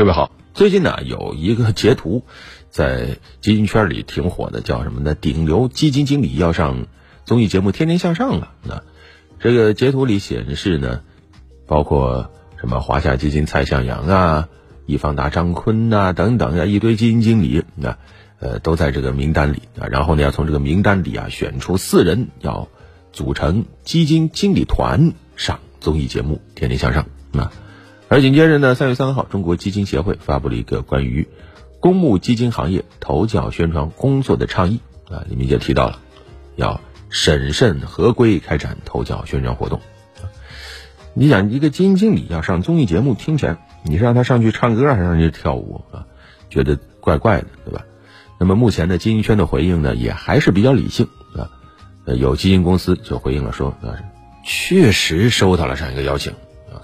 各位好，最近呢有一个截图，在基金圈里挺火的，叫什么呢？顶流基金经理要上综艺节目《天天向上》了。那这个截图里显示呢，包括什么华夏基金蔡向阳啊、易方达张坤呐等等啊，一堆基金经理，那呃都在这个名单里啊。然后呢，要从这个名单里啊选出四人，要组成基金经理团上综艺节目《天天向上》啊。而紧接着呢，三月三号，中国基金协会发布了一个关于公募基金行业投教宣传工作的倡议啊，里面就提到了要审慎合规开展投教宣传活动。你想，一个基金经理要上综艺节目，听起来你是让他上去唱歌，还是让他去跳舞啊？觉得怪怪的，对吧？那么目前的基金圈的回应呢，也还是比较理性啊。呃，有基金公司就回应了说啊，确实收到了这样一个邀请。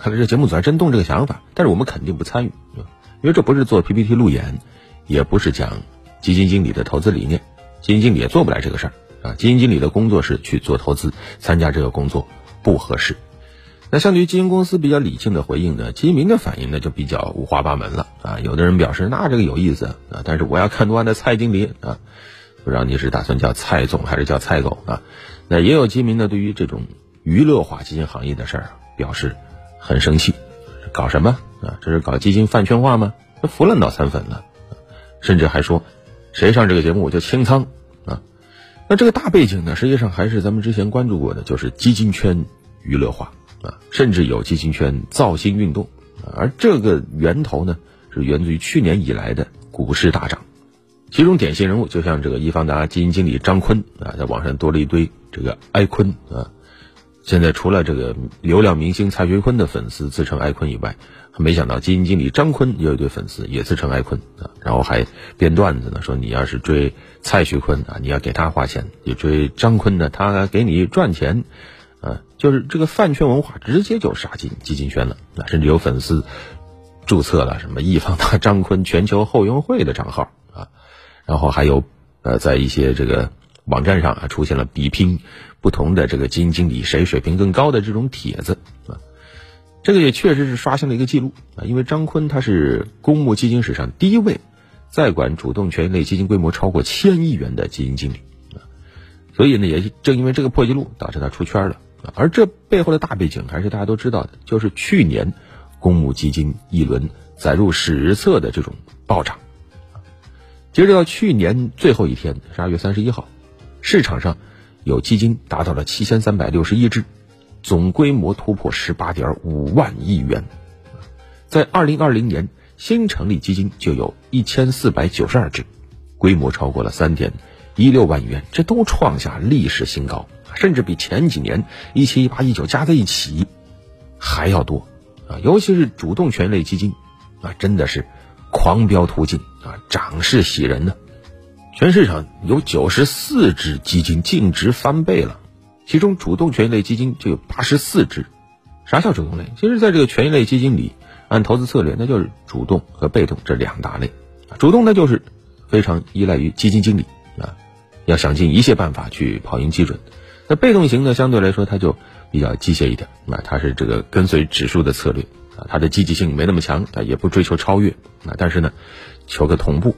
看来这节目组还真动这个想法，但是我们肯定不参与，因为这不是做 PPT 路演，也不是讲基金经理的投资理念，基金经理也做不来这个事儿啊。基金经理的工作是去做投资，参加这个工作不合适。那相对于基金公司比较理性的回应呢，基民的反应呢就比较五花八门了啊。有的人表示那这个有意思啊，但是我要看多安的蔡经理啊，不知道你是打算叫蔡总还是叫蔡狗啊？那也有基民呢对于这种娱乐化基金行业的事儿表示。很生气，搞什么啊？这是搞基金饭圈化吗？这服了脑残粉了，甚至还说，谁上这个节目我就清仓啊！那这个大背景呢，实际上还是咱们之前关注过的，就是基金圈娱乐化啊，甚至有基金圈造星运动。而这个源头呢，是源自于去年以来的股市大涨，其中典型人物就像这个易方达基金经理张坤啊，在网上多了一堆这个哀坤啊。现在除了这个流量明星蔡徐坤的粉丝自称“爱坤”以外，没想到基金经理张坤也有一堆粉丝也自称“爱坤”啊，然后还编段子呢，说你要是追蔡徐坤啊，你要给他花钱；你追张坤呢，他给你赚钱，啊，就是这个饭圈文化直接就杀进基金圈了啊，甚至有粉丝注册了什么易方达张坤全球后援会的账号啊，然后还有呃，在一些这个网站上啊出现了比拼。不同的这个基金经理谁水平更高的这种帖子啊，这个也确实是刷新了一个记录啊，因为张坤他是公募基金史上第一位在管主动权益类基金规模超过千亿元的基金经理啊，所以呢，也正因为这个破纪录导致他出圈了啊，而这背后的大背景还是大家都知道的，就是去年公募基金一轮载入史册的这种暴涨，截止到去年最后一天十二月三十一号，市场上。有基金达到了七千三百六十一只，总规模突破十八点五万亿元。在二零二零年新成立基金就有一千四百九十二只，规模超过了三点一六万亿元，这都创下历史新高，甚至比前几年一七一八一九加在一起还要多啊！尤其是主动权类基金啊，真的是狂飙突进啊，涨势喜人呢。全市场有九十四只基金净值翻倍了，其中主动权益类基金就有八十四只。啥叫主动类？其实，在这个权益类基金里，按投资策略，那就是主动和被动这两大类。主动呢，就是非常依赖于基金经理啊，要想尽一切办法去跑赢基准。那被动型呢，相对来说它就比较机械一点啊，它是这个跟随指数的策略啊，它的积极性没那么强，它也不追求超越啊，但是呢，求个同步。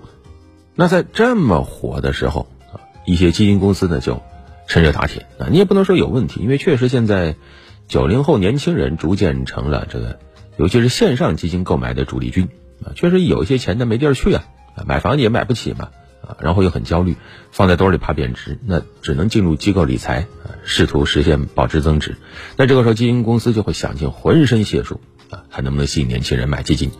那在这么火的时候啊，一些基金公司呢就趁热打铁啊，你也不能说有问题，因为确实现在九零后年轻人逐渐成了这个，尤其是线上基金购买的主力军啊，确实有一些钱呢没地儿去啊，买房也买不起嘛啊，然后又很焦虑，放在兜里怕贬值，那只能进入机构理财啊，试图实现保值增值。那这个时候基金公司就会想尽浑身解数啊，看能不能吸引年轻人买基金。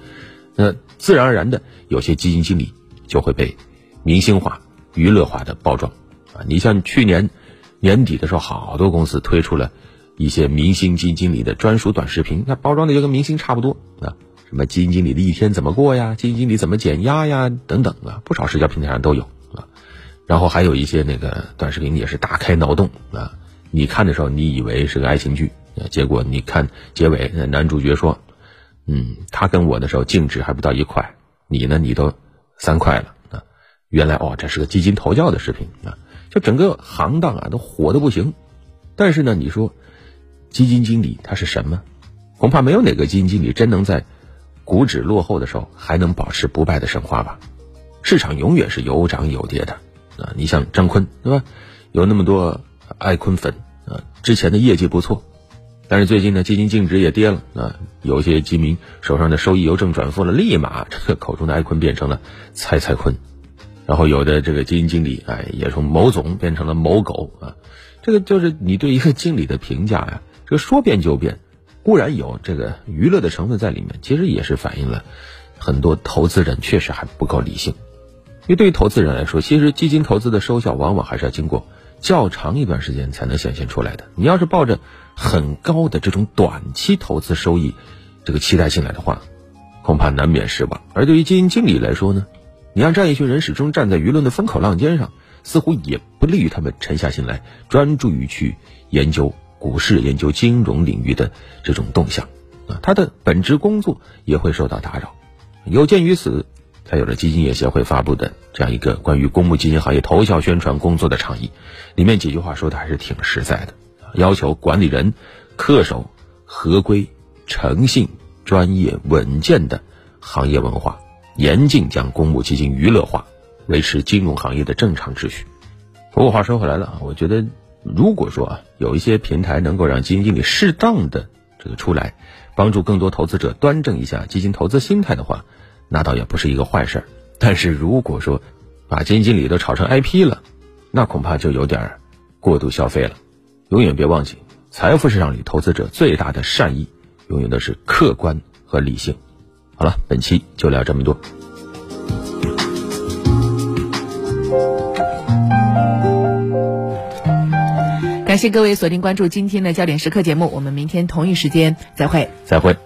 那自然而然的，有些基金经理就会被。明星化、娱乐化的包装，啊，你像去年年底的时候，好多公司推出了一些明星基金经理的专属短视频，那包装的就跟明星差不多。啊，什么基金经理的一天怎么过呀，基金经理怎么减压呀，等等啊，不少社交平台上都有。啊。然后还有一些那个短视频也是大开脑洞。啊，你看的时候你以为是个爱情剧，结果你看结尾，男主角说，嗯，他跟我的时候净值还不到一块，你呢，你都三块了。原来哦，这是个基金投教的视频啊，就整个行当啊都火的不行。但是呢，你说基金经理他是什么？恐怕没有哪个基金经理真能在股指落后的时候还能保持不败的神话吧？市场永远是有涨有跌的啊！你像张坤对吧？有那么多爱坤粉啊，之前的业绩不错，但是最近呢，基金净值也跌了啊。有些基民手上的收益由正转负了，立马这个口中的爱坤变成了蔡蔡坤，然后有的这个基金经理哎，也从某总变成了某狗啊。这个就是你对一个经理的评价呀，这个说变就变。固然有这个娱乐的成分在里面，其实也是反映了很多投资人确实还不够理性。因为对于投资人来说，其实基金投资的收效往往还是要经过较长一段时间才能显现出来的。你要是抱着很高的这种短期投资收益这个期待进来的话，恐怕难免失望。而对于基金经理来说呢，你让这样一群人始终站在舆论的风口浪尖上，似乎也不利于他们沉下心来专注于去研究。股市研究金融领域的这种动向，啊，他的本职工作也会受到打扰。有鉴于此，才有了基金业协会发布的这样一个关于公募基金行业投效宣传工作的倡议。里面几句话说的还是挺实在的，要求管理人恪守合规、诚信、专业、稳健的行业文化，严禁将公募基金娱乐化，维持金融行业的正常秩序。不过话说回来了啊，我觉得。如果说啊，有一些平台能够让基金经理适当的这个出来，帮助更多投资者端正一下基金投资心态的话，那倒也不是一个坏事儿。但是如果说把基金经理都炒成 IP 了，那恐怕就有点过度消费了。永远别忘记，财富市场里投资者最大的善意，永远都是客观和理性。好了，本期就聊这么多。感谢各位锁定关注今天的焦点时刻节目，我们明天同一时间再会。再会。